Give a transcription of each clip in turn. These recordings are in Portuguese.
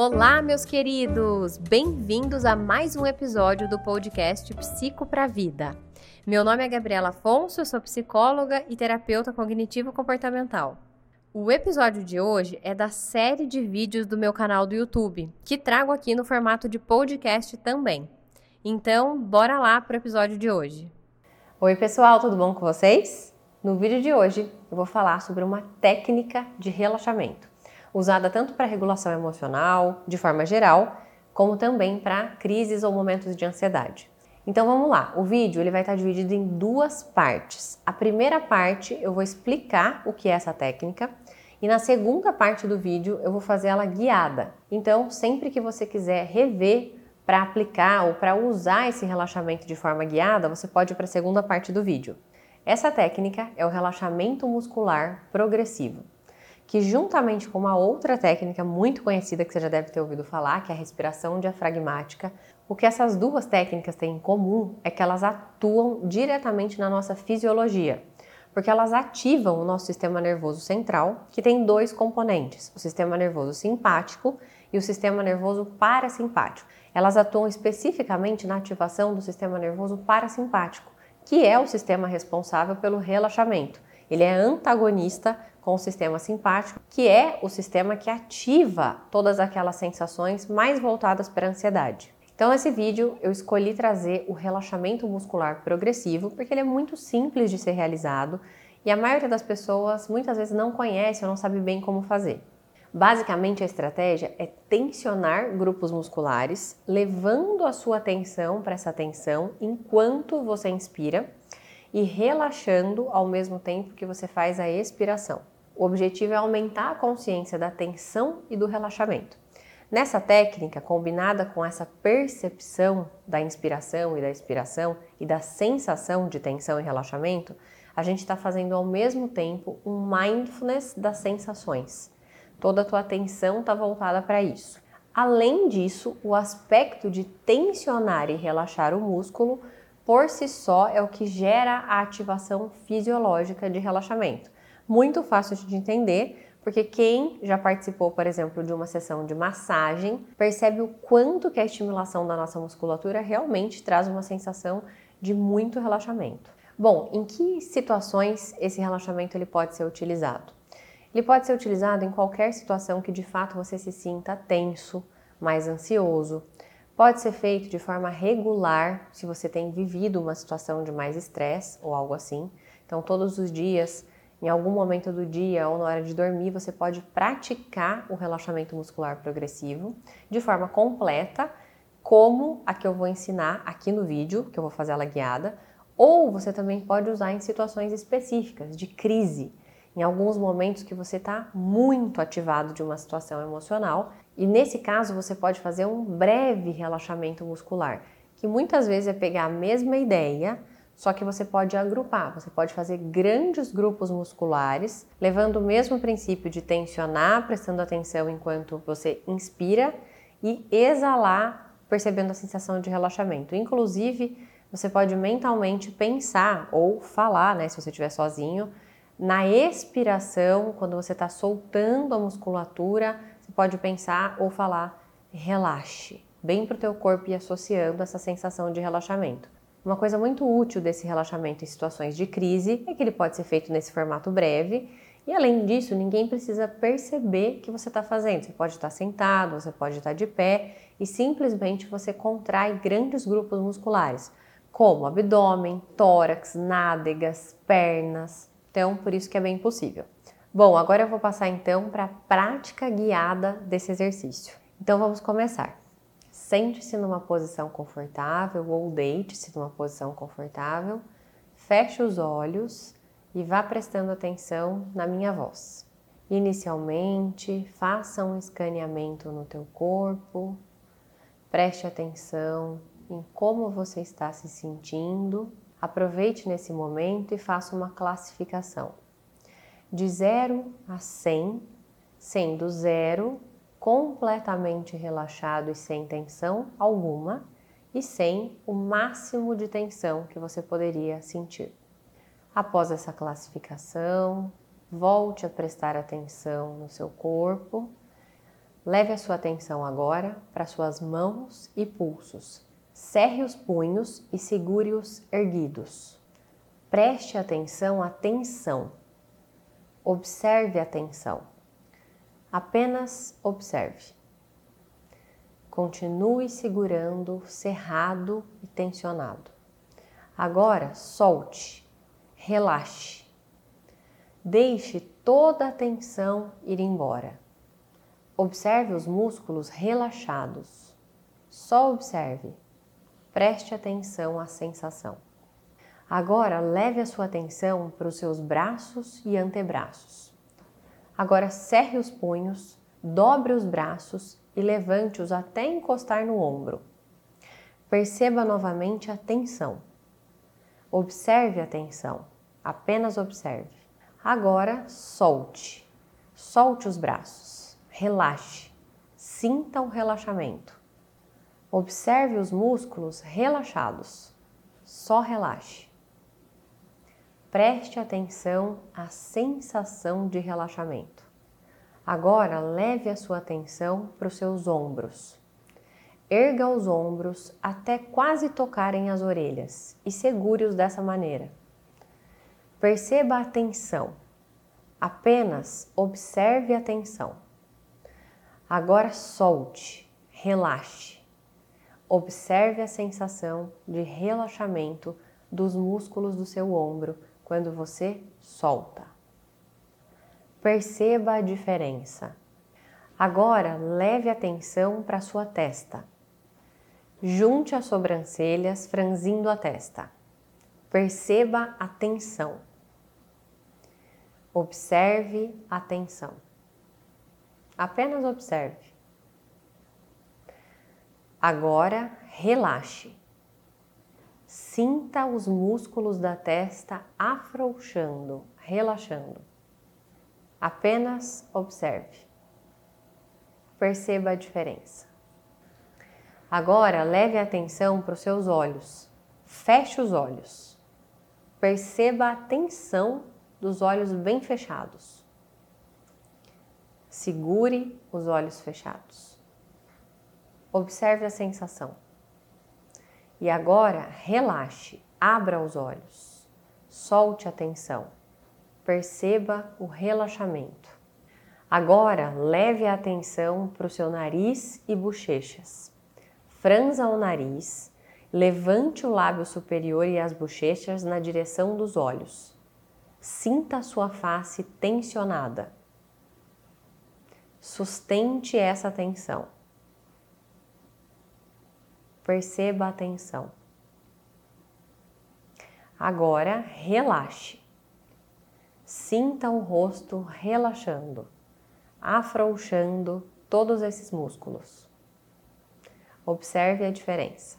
Olá, meus queridos! Bem-vindos a mais um episódio do podcast Psico para Vida. Meu nome é Gabriela Afonso, eu sou psicóloga e terapeuta cognitivo-comportamental. O episódio de hoje é da série de vídeos do meu canal do YouTube, que trago aqui no formato de podcast também. Então, bora lá para o episódio de hoje. Oi, pessoal, tudo bom com vocês? No vídeo de hoje, eu vou falar sobre uma técnica de relaxamento usada tanto para regulação emocional, de forma geral, como também para crises ou momentos de ansiedade. Então vamos lá, o vídeo ele vai estar dividido em duas partes. A primeira parte eu vou explicar o que é essa técnica e na segunda parte do vídeo eu vou fazer ela guiada. Então, sempre que você quiser rever para aplicar ou para usar esse relaxamento de forma guiada, você pode ir para a segunda parte do vídeo. Essa técnica é o relaxamento muscular progressivo que juntamente com uma outra técnica muito conhecida que você já deve ter ouvido falar, que é a respiração diafragmática, o que essas duas técnicas têm em comum é que elas atuam diretamente na nossa fisiologia, porque elas ativam o nosso sistema nervoso central, que tem dois componentes: o sistema nervoso simpático e o sistema nervoso parasimpático. Elas atuam especificamente na ativação do sistema nervoso parasimpático, que é o sistema responsável pelo relaxamento. Ele é antagonista com o sistema simpático, que é o sistema que ativa todas aquelas sensações mais voltadas para a ansiedade. Então, nesse vídeo, eu escolhi trazer o relaxamento muscular progressivo, porque ele é muito simples de ser realizado e a maioria das pessoas muitas vezes não conhece ou não sabe bem como fazer. Basicamente, a estratégia é tensionar grupos musculares, levando a sua atenção para essa tensão enquanto você inspira e relaxando ao mesmo tempo que você faz a expiração. O objetivo é aumentar a consciência da tensão e do relaxamento. Nessa técnica, combinada com essa percepção da inspiração e da expiração e da sensação de tensão e relaxamento, a gente está fazendo ao mesmo tempo um mindfulness das sensações. Toda a tua atenção está voltada para isso. Além disso, o aspecto de tensionar e relaxar o músculo por si só é o que gera a ativação fisiológica de relaxamento muito fácil de entender, porque quem já participou, por exemplo, de uma sessão de massagem, percebe o quanto que a estimulação da nossa musculatura realmente traz uma sensação de muito relaxamento. Bom, em que situações esse relaxamento ele pode ser utilizado? Ele pode ser utilizado em qualquer situação que de fato você se sinta tenso, mais ansioso. Pode ser feito de forma regular se você tem vivido uma situação de mais estresse ou algo assim. Então, todos os dias em algum momento do dia ou na hora de dormir, você pode praticar o relaxamento muscular progressivo de forma completa, como a que eu vou ensinar aqui no vídeo, que eu vou fazer ela guiada, ou você também pode usar em situações específicas de crise, em alguns momentos que você está muito ativado de uma situação emocional, e nesse caso você pode fazer um breve relaxamento muscular, que muitas vezes é pegar a mesma ideia só que você pode agrupar, você pode fazer grandes grupos musculares, levando o mesmo princípio de tensionar, prestando atenção enquanto você inspira e exalar, percebendo a sensação de relaxamento. Inclusive, você pode mentalmente pensar ou falar, né, se você estiver sozinho, na expiração, quando você está soltando a musculatura, pode pensar ou falar relaxe, bem para o teu corpo e associando essa sensação de relaxamento. Uma coisa muito útil desse relaxamento em situações de crise é que ele pode ser feito nesse formato breve e além disso, ninguém precisa perceber que você está fazendo. Você pode estar sentado, você pode estar de pé e simplesmente você contrai grandes grupos musculares, como abdômen, tórax, nádegas, pernas. Então, por isso que é bem possível. Bom, agora eu vou passar então para a prática guiada desse exercício. Então, vamos começar. Sente-se numa posição confortável ou deite-se numa posição confortável. Feche os olhos e vá prestando atenção na minha voz. Inicialmente, faça um escaneamento no teu corpo. Preste atenção em como você está se sentindo. Aproveite nesse momento e faça uma classificação. De 0 a 100, sendo 0 completamente relaxado e sem tensão alguma e sem o máximo de tensão que você poderia sentir. Após essa classificação, volte a prestar atenção no seu corpo. Leve a sua atenção agora para suas mãos e pulsos. Cerre os punhos e segure-os erguidos. Preste atenção à tensão. Observe a tensão. Apenas observe. Continue segurando, cerrado e tensionado. Agora solte, relaxe. Deixe toda a tensão ir embora. Observe os músculos relaxados. Só observe. Preste atenção à sensação. Agora leve a sua atenção para os seus braços e antebraços. Agora cerre os punhos, dobre os braços e levante-os até encostar no ombro. Perceba novamente a tensão. Observe a tensão, apenas observe. Agora solte. Solte os braços. Relaxe. Sinta o relaxamento. Observe os músculos relaxados. Só relaxe. Preste atenção à sensação de relaxamento. Agora leve a sua atenção para os seus ombros. Erga os ombros até quase tocarem as orelhas e segure-os dessa maneira. Perceba a tensão. Apenas observe a tensão. Agora solte, relaxe. Observe a sensação de relaxamento dos músculos do seu ombro quando você solta. Perceba a diferença. Agora leve atenção para sua testa. Junte as sobrancelhas, franzindo a testa. Perceba a tensão. Observe a tensão. Apenas observe. Agora relaxe. Sinta os músculos da testa afrouxando, relaxando. Apenas observe. Perceba a diferença. Agora leve a atenção para os seus olhos. Feche os olhos. Perceba a tensão dos olhos bem fechados. Segure os olhos fechados. Observe a sensação. E agora relaxe, abra os olhos, solte a tensão, perceba o relaxamento. Agora leve a atenção para o seu nariz e bochechas. Franza o nariz, levante o lábio superior e as bochechas na direção dos olhos. Sinta a sua face tensionada. Sustente essa tensão. Perceba a tensão. Agora, relaxe. Sinta o rosto relaxando, afrouxando todos esses músculos. Observe a diferença.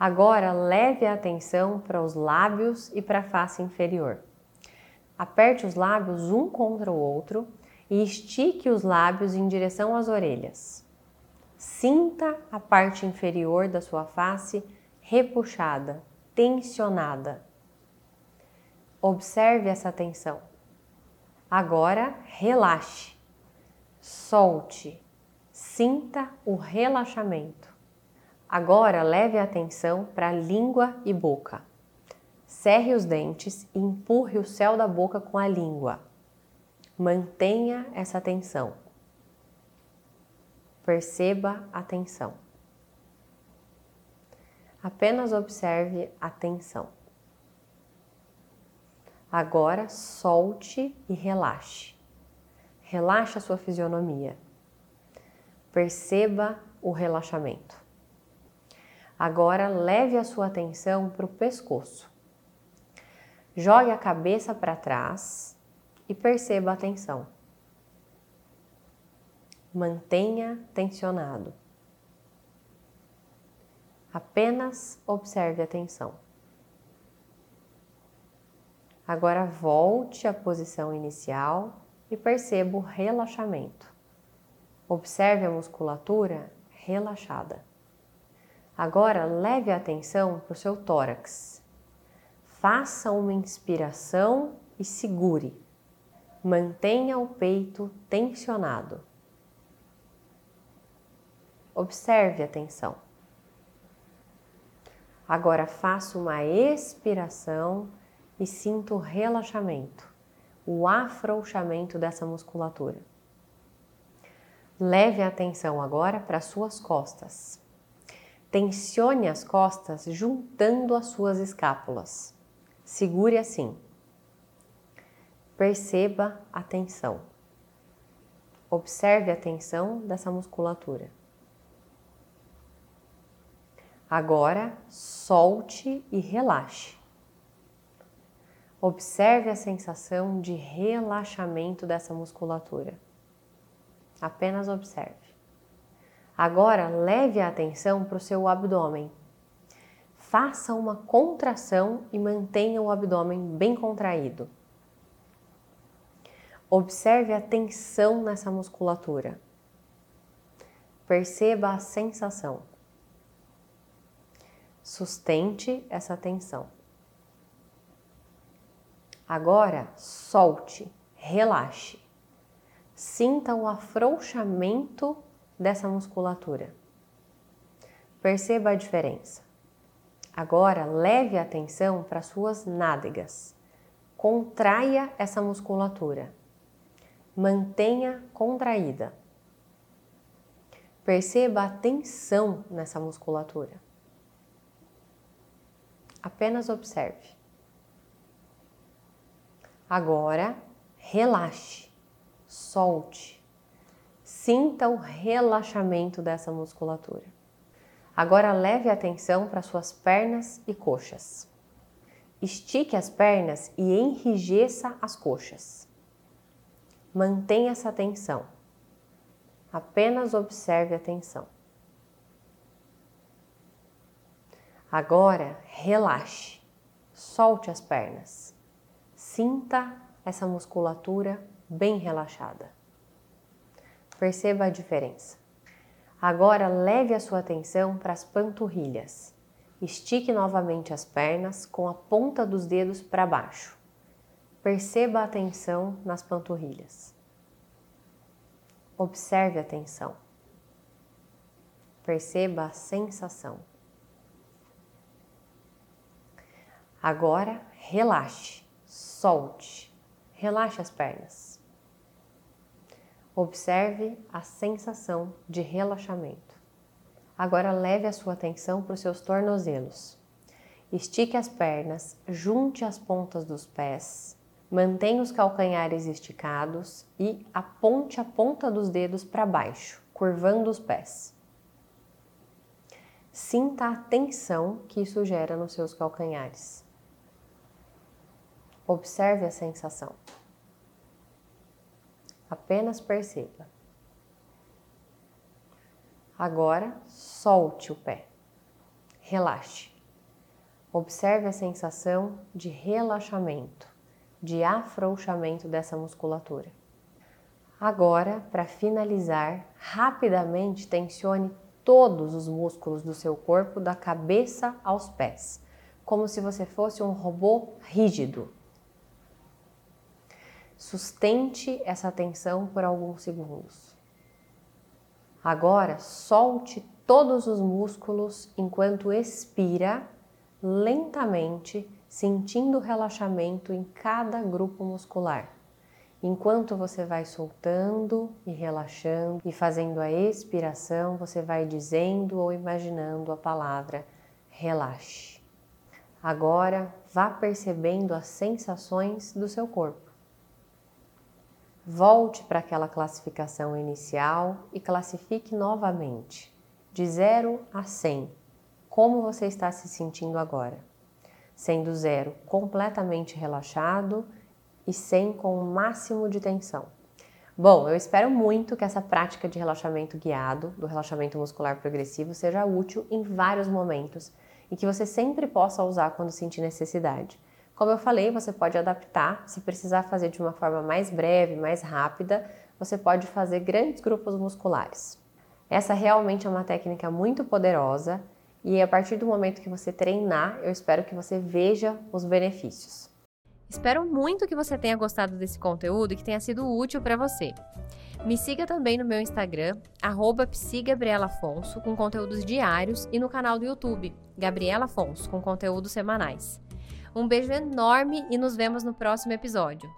Agora, leve a atenção para os lábios e para a face inferior. Aperte os lábios um contra o outro e estique os lábios em direção às orelhas. Sinta a parte inferior da sua face repuxada, tensionada. Observe essa tensão. Agora relaxe, solte, sinta o relaxamento. Agora leve a atenção para a língua e boca. Cerre os dentes e empurre o céu da boca com a língua. Mantenha essa atenção. Perceba a tensão. Apenas observe a tensão. Agora solte e relaxe. Relaxe a sua fisionomia. Perceba o relaxamento. Agora leve a sua atenção para o pescoço. Jogue a cabeça para trás e perceba a tensão. Mantenha tensionado. Apenas observe a tensão. Agora volte à posição inicial e perceba o relaxamento. Observe a musculatura relaxada. Agora leve a atenção para o seu tórax. Faça uma inspiração e segure. Mantenha o peito tensionado. Observe a tensão. Agora faça uma expiração e sinta o relaxamento, o afrouxamento dessa musculatura. Leve a atenção agora para suas costas. Tensione as costas juntando as suas escápulas. Segure assim. Perceba a tensão. Observe a tensão dessa musculatura. Agora, solte e relaxe. Observe a sensação de relaxamento dessa musculatura. Apenas observe. Agora, leve a atenção para o seu abdômen. Faça uma contração e mantenha o abdômen bem contraído. Observe a tensão nessa musculatura. Perceba a sensação. Sustente essa tensão. Agora, solte, relaxe. Sinta o afrouxamento dessa musculatura. Perceba a diferença. Agora, leve a atenção para suas nádegas. Contraia essa musculatura. Mantenha contraída. Perceba a tensão nessa musculatura. Apenas observe. Agora, relaxe, solte. Sinta o relaxamento dessa musculatura. Agora leve a atenção para suas pernas e coxas. Estique as pernas e enrijeça as coxas. Mantenha essa tensão. Apenas observe a tensão. Agora, relaxe. Solte as pernas. Sinta essa musculatura bem relaxada. Perceba a diferença. Agora leve a sua atenção para as panturrilhas. Estique novamente as pernas com a ponta dos dedos para baixo. Perceba a tensão nas panturrilhas. Observe a tensão. Perceba a sensação. Agora relaxe solte, relaxe as pernas. Observe a sensação de relaxamento. Agora leve a sua atenção para os seus tornozelos. Estique as pernas, junte as pontas dos pés, mantenha os calcanhares esticados e aponte a ponta dos dedos para baixo, curvando os pés. Sinta a tensão que isso gera nos seus calcanhares. Observe a sensação. Apenas perceba. Agora, solte o pé. Relaxe. Observe a sensação de relaxamento, de afrouxamento dessa musculatura. Agora, para finalizar, rapidamente tensione todos os músculos do seu corpo, da cabeça aos pés, como se você fosse um robô rígido, Sustente essa tensão por alguns segundos. Agora, solte todos os músculos enquanto expira lentamente, sentindo relaxamento em cada grupo muscular. Enquanto você vai soltando e relaxando e fazendo a expiração, você vai dizendo ou imaginando a palavra relaxe. Agora, vá percebendo as sensações do seu corpo. Volte para aquela classificação inicial e classifique novamente, de 0 a 100. Como você está se sentindo agora? Sendo 0 completamente relaxado e 100 com o máximo de tensão. Bom, eu espero muito que essa prática de relaxamento guiado, do relaxamento muscular progressivo, seja útil em vários momentos e que você sempre possa usar quando sentir necessidade. Como eu falei, você pode adaptar, se precisar fazer de uma forma mais breve, mais rápida, você pode fazer grandes grupos musculares. Essa realmente é uma técnica muito poderosa e a partir do momento que você treinar, eu espero que você veja os benefícios. Espero muito que você tenha gostado desse conteúdo e que tenha sido útil para você. Me siga também no meu Instagram, arroba com conteúdos diários, e no canal do YouTube, Gabriela Afonso, com conteúdos semanais. Um beijo enorme e nos vemos no próximo episódio.